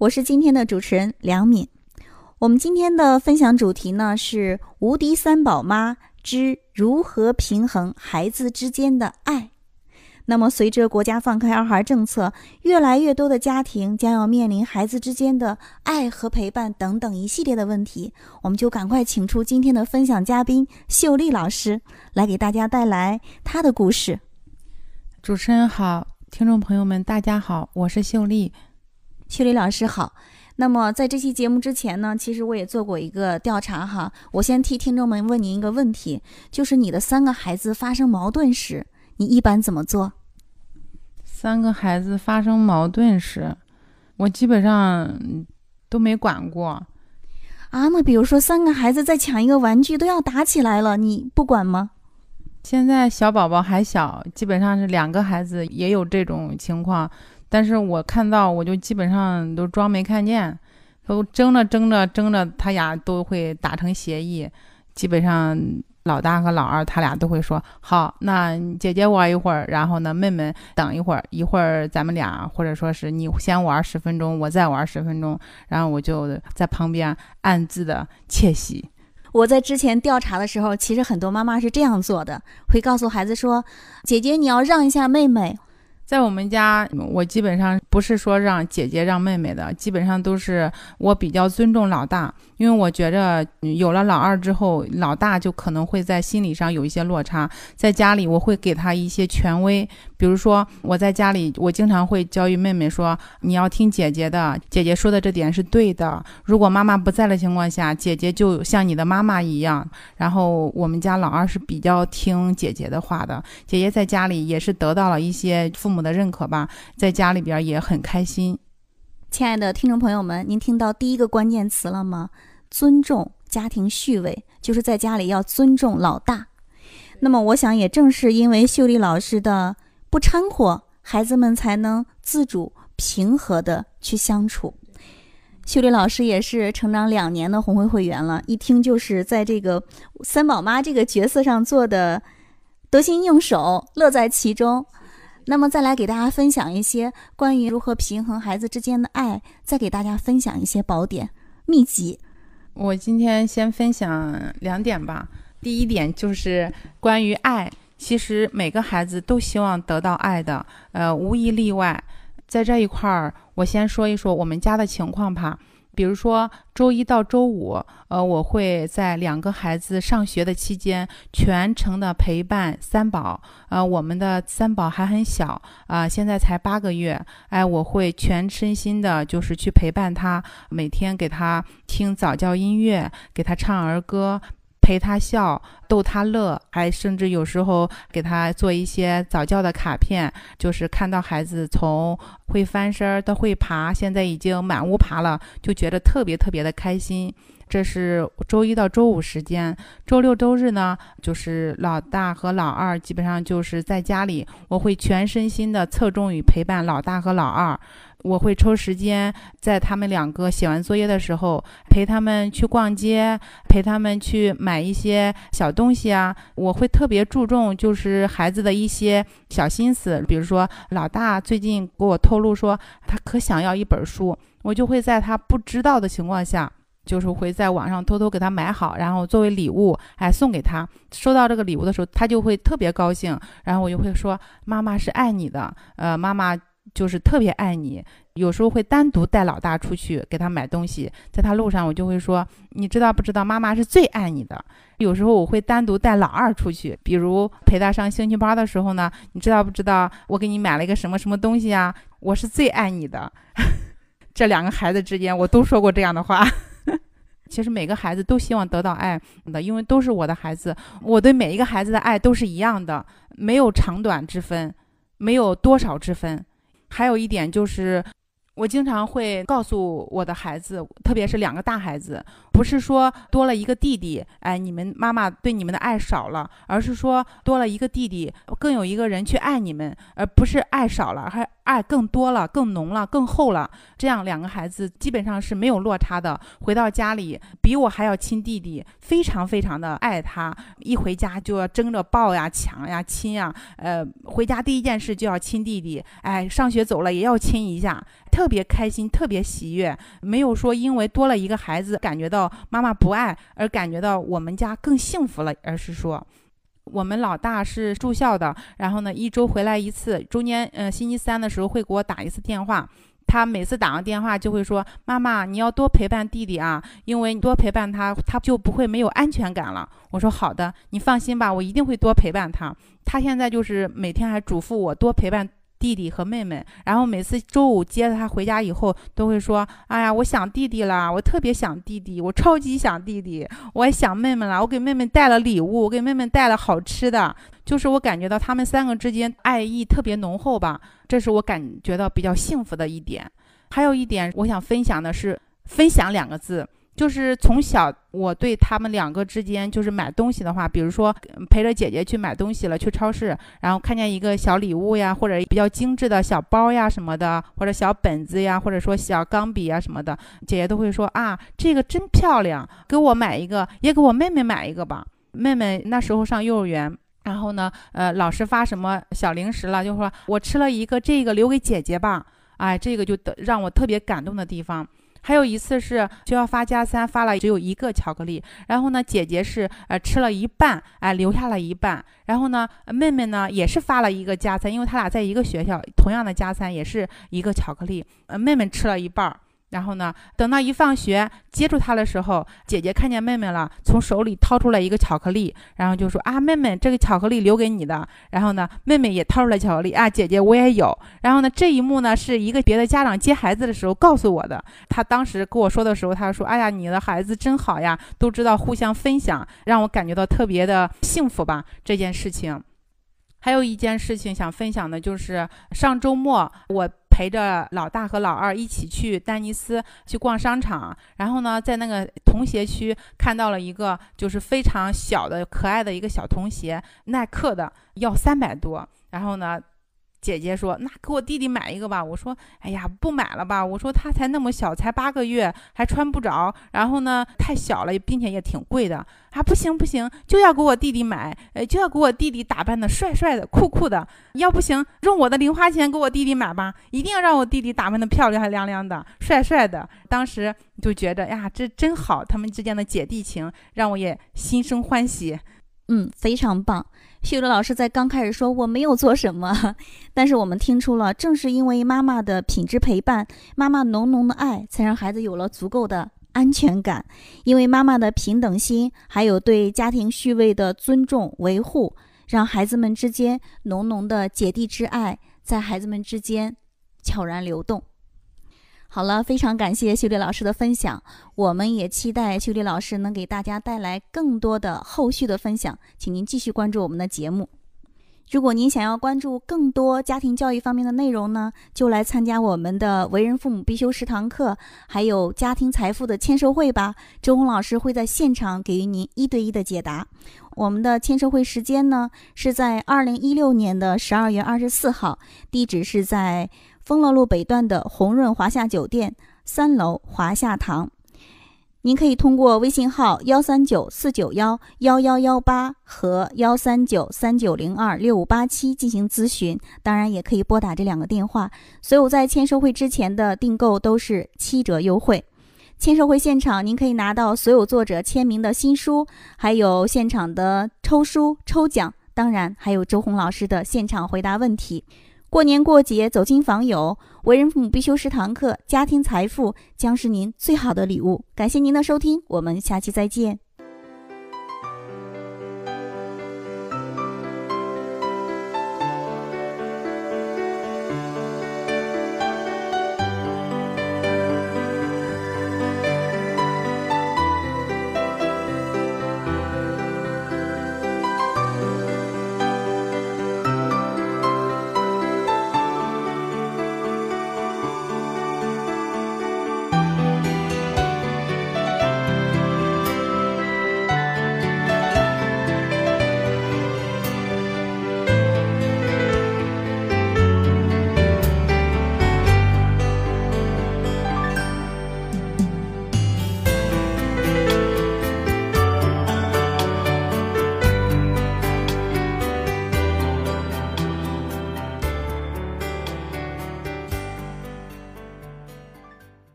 我是今天的主持人梁敏，我们今天的分享主题呢是“无敌三宝妈之如何平衡孩子之间的爱”。那么，随着国家放开二孩政策，越来越多的家庭将要面临孩子之间的爱和陪伴等等一系列的问题，我们就赶快请出今天的分享嘉宾秀丽老师，来给大家带来她的故事。主持人好，听众朋友们大家好，我是秀丽。秀丽老师好，那么在这期节目之前呢，其实我也做过一个调查哈。我先替听众们问您一个问题，就是你的三个孩子发生矛盾时，你一般怎么做？三个孩子发生矛盾时，我基本上都没管过。啊，那比如说三个孩子在抢一个玩具，都要打起来了，你不管吗？现在小宝宝还小，基本上是两个孩子也有这种情况。但是我看到，我就基本上都装没看见，都争着争着争着，他俩都会达成协议。基本上老大和老二他俩都会说好，那姐姐玩一会儿，然后呢妹妹等一会儿，一会儿咱们俩或者说是你先玩十分钟，我再玩十分钟，然后我就在旁边暗自的窃喜。我在之前调查的时候，其实很多妈妈是这样做的，会告诉孩子说：“姐姐你要让一下妹妹。”在我们家，我基本上不是说让姐姐让妹妹的，基本上都是我比较尊重老大，因为我觉着有了老二之后，老大就可能会在心理上有一些落差。在家里，我会给他一些权威，比如说我在家里，我经常会教育妹妹说：“你要听姐姐的，姐姐说的这点是对的。如果妈妈不在的情况下，姐姐就像你的妈妈一样。”然后我们家老二是比较听姐姐的话的，姐姐在家里也是得到了一些父母。的认可吧，在家里边也很开心。亲爱的听众朋友们，您听到第一个关键词了吗？尊重家庭序位，就是在家里要尊重老大。那么，我想也正是因为秀丽老师的不掺和，孩子们才能自主平和的去相处。秀丽老师也是成长两年的红会会员了，一听就是在这个三宝妈这个角色上做的得心应手，乐在其中。那么，再来给大家分享一些关于如何平衡孩子之间的爱，再给大家分享一些宝典秘籍。我今天先分享两点吧。第一点就是关于爱，其实每个孩子都希望得到爱的，呃，无一例外。在这一块儿，我先说一说我们家的情况吧。比如说周一到周五，呃，我会在两个孩子上学的期间全程的陪伴三宝。呃，我们的三宝还很小啊，现在才八个月。哎，我会全身心的，就是去陪伴他，每天给他听早教音乐，给他唱儿歌。陪他笑，逗他乐，还甚至有时候给他做一些早教的卡片，就是看到孩子从会翻身到会爬，现在已经满屋爬了，就觉得特别特别的开心。这是周一到周五时间，周六周日呢，就是老大和老二基本上就是在家里，我会全身心的侧重于陪伴老大和老二。我会抽时间在他们两个写完作业的时候，陪他们去逛街，陪他们去买一些小东西啊。我会特别注重就是孩子的一些小心思，比如说老大最近给我透露说他可想要一本书，我就会在他不知道的情况下，就是会在网上偷偷给他买好，然后作为礼物哎送给他。收到这个礼物的时候，他就会特别高兴，然后我就会说妈妈是爱你的，呃妈妈。就是特别爱你，有时候会单独带老大出去给他买东西，在他路上我就会说，你知道不知道妈妈是最爱你的。有时候我会单独带老二出去，比如陪他上兴趣班的时候呢，你知道不知道我给你买了一个什么什么东西啊？我是最爱你的。这两个孩子之间我都说过这样的话。其实每个孩子都希望得到爱的，因为都是我的孩子，我对每一个孩子的爱都是一样的，没有长短之分，没有多少之分。还有一点就是，我经常会告诉我的孩子，特别是两个大孩子，不是说多了一个弟弟，哎，你们妈妈对你们的爱少了，而是说多了一个弟弟，更有一个人去爱你们，而不是爱少了，还爱更多了、更浓了、更厚了。这样两个孩子基本上是没有落差的。回到家里，比我还要亲弟弟，非常非常的爱他，一回家就要争着抱呀、抢呀、亲呀。呃，回家第一件事就要亲弟弟，哎，上学走了也要亲一下。特别开心，特别喜悦，没有说因为多了一个孩子感觉到妈妈不爱而感觉到我们家更幸福了，而是说，我们老大是住校的，然后呢一周回来一次，中间呃星期三的时候会给我打一次电话，他每次打完电话就会说妈妈你要多陪伴弟弟啊，因为你多陪伴他，他就不会没有安全感了。我说好的，你放心吧，我一定会多陪伴他。他现在就是每天还嘱咐我多陪伴。弟弟和妹妹，然后每次周五接他回家以后，都会说：“哎呀，我想弟弟了，我特别想弟弟，我超级想弟弟，我也想妹妹了。我给妹妹带了礼物，我给妹妹带了好吃的，就是我感觉到他们三个之间爱意特别浓厚吧，这是我感觉到比较幸福的一点。还有一点，我想分享的是‘分享’两个字。”就是从小，我对他们两个之间，就是买东西的话，比如说陪着姐姐去买东西了，去超市，然后看见一个小礼物呀，或者比较精致的小包呀什么的，或者小本子呀，或者说小钢笔啊什么的，姐姐都会说啊，这个真漂亮，给我买一个，也给我妹妹买一个吧。妹妹那时候上幼儿园，然后呢，呃，老师发什么小零食了，就说我吃了一个，这个留给姐姐吧。哎，这个就得让我特别感动的地方。还有一次是学校发加餐，发了只有一个巧克力，然后呢，姐姐是呃吃了一半，哎留下了一半，然后呢，妹妹呢也是发了一个加餐，因为他俩在一个学校，同样的加餐也是一个巧克力，呃妹妹吃了一半儿。然后呢，等到一放学接住他的时候，姐姐看见妹妹了，从手里掏出来一个巧克力，然后就说：“啊，妹妹，这个巧克力留给你的。”然后呢，妹妹也掏出来巧克力啊，姐姐我也有。然后呢，这一幕呢是一个别的家长接孩子的时候告诉我的。他当时跟我说的时候，他说：“哎呀，你的孩子真好呀，都知道互相分享，让我感觉到特别的幸福吧。”这件事情，还有一件事情想分享的就是上周末我。陪着老大和老二一起去丹尼斯去逛商场，然后呢，在那个童鞋区看到了一个就是非常小的可爱的一个小童鞋，耐克的，要三百多，然后呢。姐姐说：“那给我弟弟买一个吧。”我说：“哎呀，不买了吧。”我说：“他才那么小，才八个月，还穿不着。然后呢，太小了，并且也挺贵的啊！不行不行，就要给我弟弟买，呃，就要给我弟弟打扮的帅帅的、酷酷的。要不行，用我的零花钱给我弟弟买吧，一定要让我弟弟打扮的漂亮、亮亮的、帅帅的。”当时就觉得呀，这真好，他们之间的姐弟情让我也心生欢喜。嗯，非常棒。秀丽老师在刚开始说我没有做什么，但是我们听出了，正是因为妈妈的品质陪伴，妈妈浓浓的爱，才让孩子有了足够的安全感。因为妈妈的平等心，还有对家庭序位的尊重维护，让孩子们之间浓浓的姐弟之爱在孩子们之间悄然流动。好了，非常感谢秀丽老师的分享，我们也期待秀丽老师能给大家带来更多的后续的分享，请您继续关注我们的节目。如果您想要关注更多家庭教育方面的内容呢，就来参加我们的为人父母必修十堂课，还有家庭财富的签售会吧。周红老师会在现场给予您一对一的解答。我们的签售会时间呢是在二零一六年的十二月二十四号，地址是在。丰乐路北段的红润华夏酒店三楼华夏堂，您可以通过微信号幺三九四九幺幺幺幺八和幺三九三九零二六五八七进行咨询，当然也可以拨打这两个电话。所有在签售会之前的订购都是七折优惠。签售会现场，您可以拿到所有作者签名的新书，还有现场的抽书抽奖，当然还有周红老师的现场回答问题。过年过节走亲访友，为人父母必修十堂课，家庭财富将是您最好的礼物。感谢您的收听，我们下期再见。